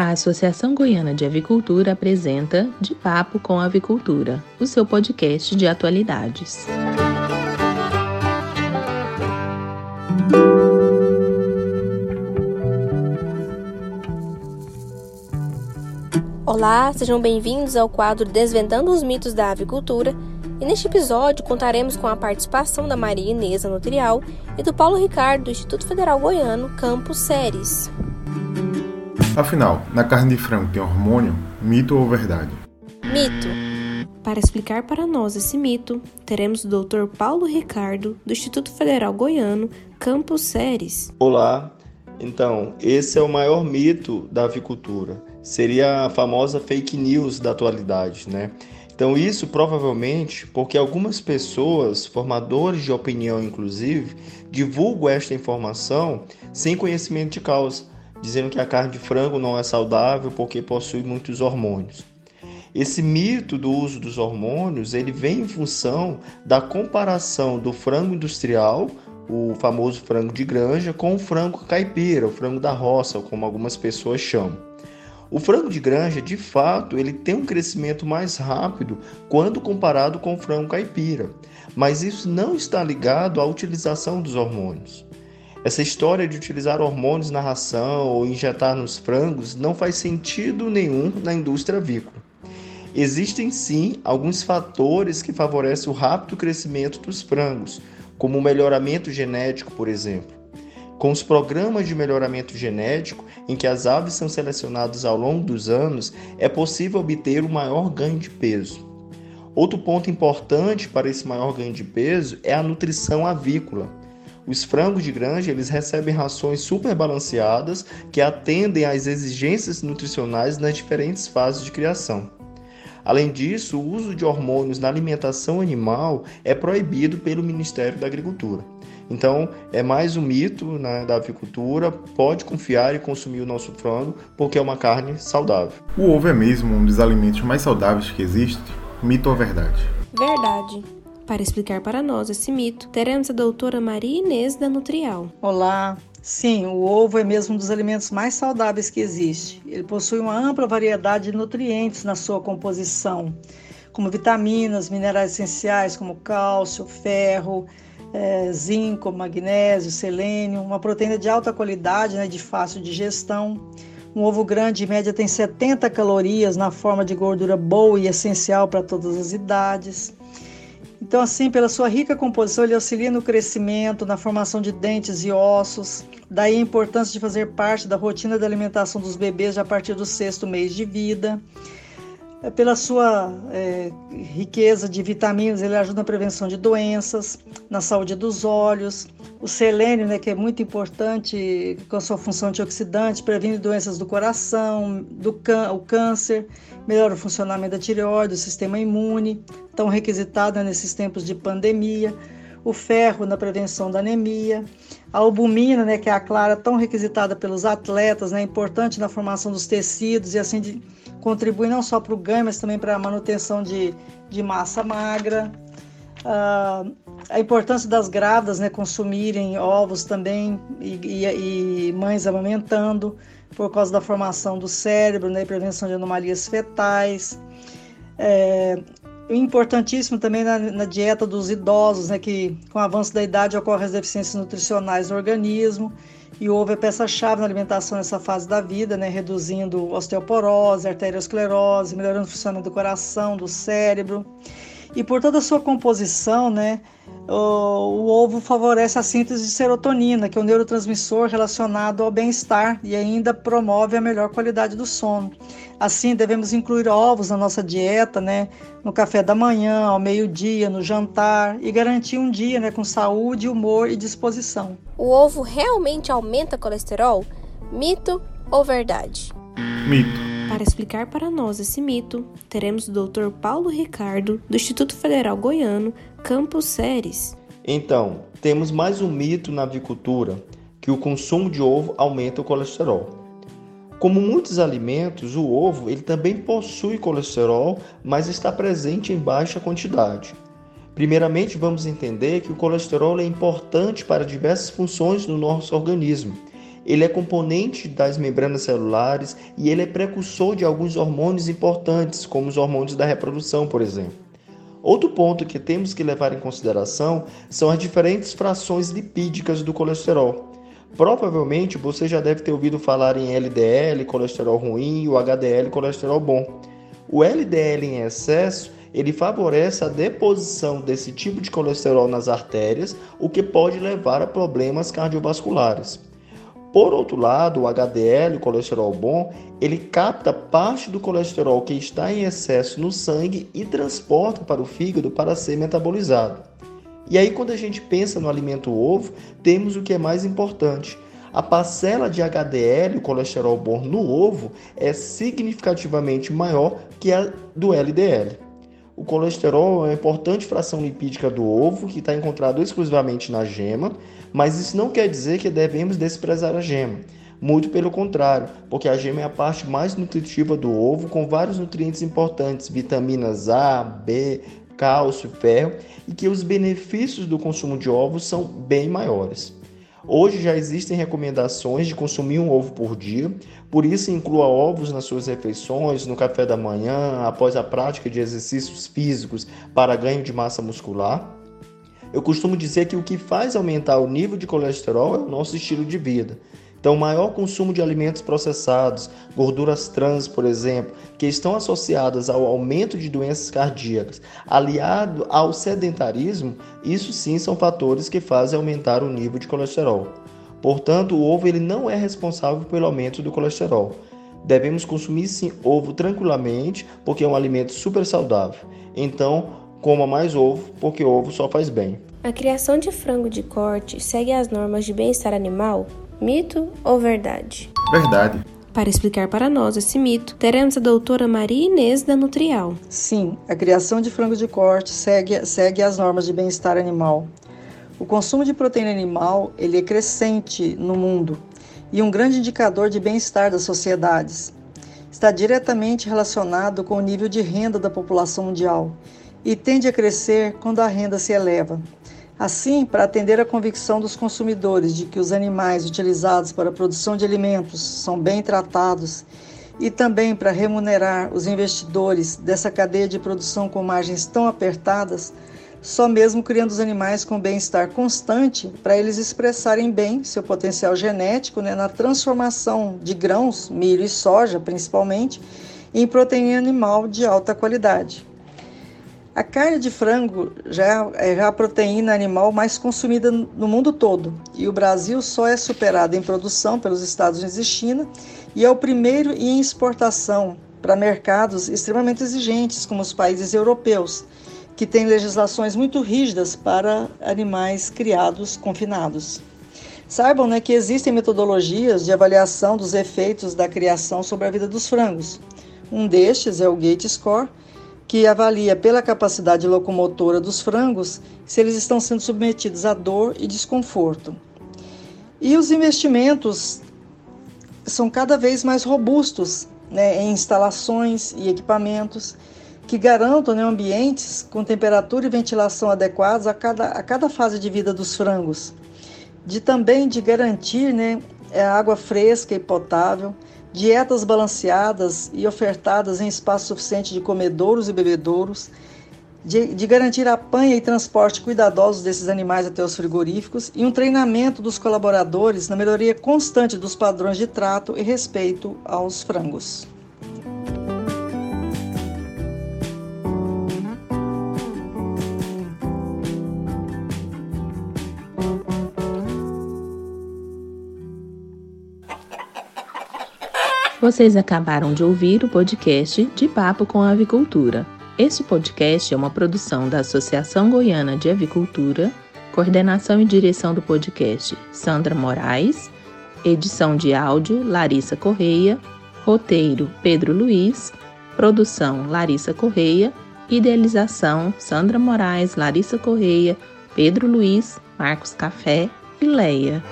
A Associação Goiana de Avicultura apresenta De Papo com Avicultura, o seu podcast de atualidades. Olá, sejam bem-vindos ao quadro Desvendando os Mitos da Avicultura. E neste episódio contaremos com a participação da Maria Inês Nutrial e do Paulo Ricardo, do Instituto Federal Goiano, Campus Séries. Afinal, na carne de frango tem hormônio? Mito ou verdade? Mito. Para explicar para nós esse mito, teremos o Dr. Paulo Ricardo, do Instituto Federal Goiano, Campus Séries. Olá, então, esse é o maior mito da avicultura. Seria a famosa fake news da atualidade, né? Então, isso provavelmente porque algumas pessoas, formadores de opinião inclusive, divulgam esta informação sem conhecimento de causa dizendo que a carne de frango não é saudável porque possui muitos hormônios. Esse mito do uso dos hormônios, ele vem em função da comparação do frango industrial, o famoso frango de granja, com o frango caipira, o frango da roça, como algumas pessoas chamam. O frango de granja, de fato, ele tem um crescimento mais rápido quando comparado com o frango caipira, mas isso não está ligado à utilização dos hormônios. Essa história de utilizar hormônios na ração ou injetar nos frangos não faz sentido nenhum na indústria avícola. Existem sim alguns fatores que favorecem o rápido crescimento dos frangos, como o melhoramento genético, por exemplo. Com os programas de melhoramento genético, em que as aves são selecionadas ao longo dos anos, é possível obter o um maior ganho de peso. Outro ponto importante para esse maior ganho de peso é a nutrição avícola. Os frangos de granja eles recebem rações super balanceadas que atendem às exigências nutricionais nas diferentes fases de criação. Além disso, o uso de hormônios na alimentação animal é proibido pelo Ministério da Agricultura. Então, é mais um mito né, da avicultura. Pode confiar e consumir o nosso frango, porque é uma carne saudável. O ovo é mesmo um dos alimentos mais saudáveis que existe? Mito ou verdade? Verdade. Para explicar para nós esse mito, teremos a doutora Maria Inês da Nutrial. Olá, Sim, o ovo é mesmo um dos alimentos mais saudáveis que existe. Ele possui uma ampla variedade de nutrientes na sua composição, como vitaminas, minerais essenciais como cálcio, ferro, é, zinco, magnésio, selênio, uma proteína de alta qualidade, né, de fácil digestão. Um ovo grande, em média, tem 70 calorias na forma de gordura boa e essencial para todas as idades. Então, assim, pela sua rica composição, ele auxilia no crescimento, na formação de dentes e ossos. Daí a importância de fazer parte da rotina de alimentação dos bebês já a partir do sexto mês de vida. É, pela sua é, riqueza de vitaminas, ele ajuda na prevenção de doenças, na saúde dos olhos. O selênio, né, que é muito importante com a sua função antioxidante, previne doenças do coração, do o câncer, melhora o funcionamento da tireoide, do sistema imune, tão requisitado né, nesses tempos de pandemia. O ferro na prevenção da anemia, a albumina, né, que é a clara tão requisitada pelos atletas, né, importante na formação dos tecidos e assim de, contribui não só para o ganho, mas também para a manutenção de, de massa magra. Uh, a importância das grávidas né, consumirem ovos também e, e, e, mães amamentando por causa da formação do cérebro né, prevenção de anomalias fetais. É, importantíssimo também na, na, dieta dos idosos, né, que com o avanço da idade ocorrem as deficiências nutricionais no organismo e ovo é peça-chave na alimentação nessa fase da vida, né, reduzindo osteoporose, arteriosclerose, melhorando o funcionamento do coração, do cérebro. E por toda a sua composição, né, o, o, ovo favorece a síntese de serotonina, que é um neurotransmissor relacionado ao bem-estar e ainda promove a melhor qualidade do sono. Assim, devemos incluir ovos na nossa dieta, né, no café da manhã, ao meio-dia, no jantar e garantir um dia né, com saúde, humor e disposição. O ovo realmente aumenta colesterol? Mito ou verdade? Mito. Para explicar para nós esse mito, teremos o Dr. Paulo Ricardo, do Instituto Federal Goiano, Campus Séries. Então, temos mais um mito na avicultura, que o consumo de ovo aumenta o colesterol. Como muitos alimentos, o ovo ele também possui colesterol, mas está presente em baixa quantidade. Primeiramente, vamos entender que o colesterol é importante para diversas funções no nosso organismo ele é componente das membranas celulares e ele é precursor de alguns hormônios importantes, como os hormônios da reprodução, por exemplo. Outro ponto que temos que levar em consideração são as diferentes frações lipídicas do colesterol. Provavelmente você já deve ter ouvido falar em LDL, colesterol ruim, e o HDL, colesterol bom. O LDL em excesso ele favorece a deposição desse tipo de colesterol nas artérias, o que pode levar a problemas cardiovasculares. Por outro lado, o HDL, o colesterol bom, ele capta parte do colesterol que está em excesso no sangue e transporta para o fígado para ser metabolizado. E aí, quando a gente pensa no alimento ovo, temos o que é mais importante. A parcela de HDL, o colesterol bom no ovo, é significativamente maior que a do LDL. O colesterol é uma importante fração lipídica do ovo que está encontrado exclusivamente na gema, mas isso não quer dizer que devemos desprezar a gema. Muito pelo contrário, porque a gema é a parte mais nutritiva do ovo, com vários nutrientes importantes, vitaminas A, B, cálcio, ferro, e que os benefícios do consumo de ovos são bem maiores. Hoje já existem recomendações de consumir um ovo por dia, por isso inclua ovos nas suas refeições, no café da manhã, após a prática de exercícios físicos para ganho de massa muscular. Eu costumo dizer que o que faz aumentar o nível de colesterol é o nosso estilo de vida. Então, maior consumo de alimentos processados, gorduras trans, por exemplo, que estão associadas ao aumento de doenças cardíacas, aliado ao sedentarismo, isso sim são fatores que fazem aumentar o nível de colesterol. Portanto, o ovo ele não é responsável pelo aumento do colesterol. Devemos consumir sim ovo tranquilamente, porque é um alimento super saudável. Então, coma mais ovo, porque ovo só faz bem. A criação de frango de corte segue as normas de bem-estar animal? Mito ou verdade? Verdade. Para explicar para nós esse mito, teremos a doutora Maria Inês da Nutrial. Sim, a criação de frango de corte segue, segue as normas de bem-estar animal. O consumo de proteína animal ele é crescente no mundo e um grande indicador de bem-estar das sociedades. Está diretamente relacionado com o nível de renda da população mundial e tende a crescer quando a renda se eleva. Assim, para atender à convicção dos consumidores de que os animais utilizados para a produção de alimentos são bem tratados e também para remunerar os investidores dessa cadeia de produção com margens tão apertadas, só mesmo criando os animais com bem-estar constante para eles expressarem bem seu potencial genético né, na transformação de grãos, milho e soja principalmente, em proteína animal de alta qualidade. A carne de frango já é, já é a proteína animal mais consumida no mundo todo e o Brasil só é superado em produção pelos Estados Unidos e China e é o primeiro em exportação para mercados extremamente exigentes, como os países europeus, que têm legislações muito rígidas para animais criados confinados. Saibam né, que existem metodologias de avaliação dos efeitos da criação sobre a vida dos frangos. Um destes é o Gate Score, que avalia pela capacidade locomotora dos frangos se eles estão sendo submetidos a dor e desconforto. E os investimentos são cada vez mais robustos né, em instalações e equipamentos que garantam né, ambientes com temperatura e ventilação adequados a cada, a cada fase de vida dos frangos, de também de garantir né, água fresca e potável, dietas balanceadas e ofertadas em espaço suficiente de comedouros e bebedouros, de, de, garantir apanha e transporte cuidadosos desses animais até os frigoríficos e um treinamento dos colaboradores na melhoria constante dos padrões de trato e respeito aos frangos. Vocês acabaram de ouvir o podcast De Papo com a Avicultura. Este podcast é uma produção da Associação Goiana de Avicultura, coordenação e direção do podcast Sandra Moraes, edição de áudio Larissa Correia, roteiro Pedro Luiz, produção Larissa Correia, idealização Sandra Moraes, Larissa Correia, Pedro Luiz, Marcos Café e Leia.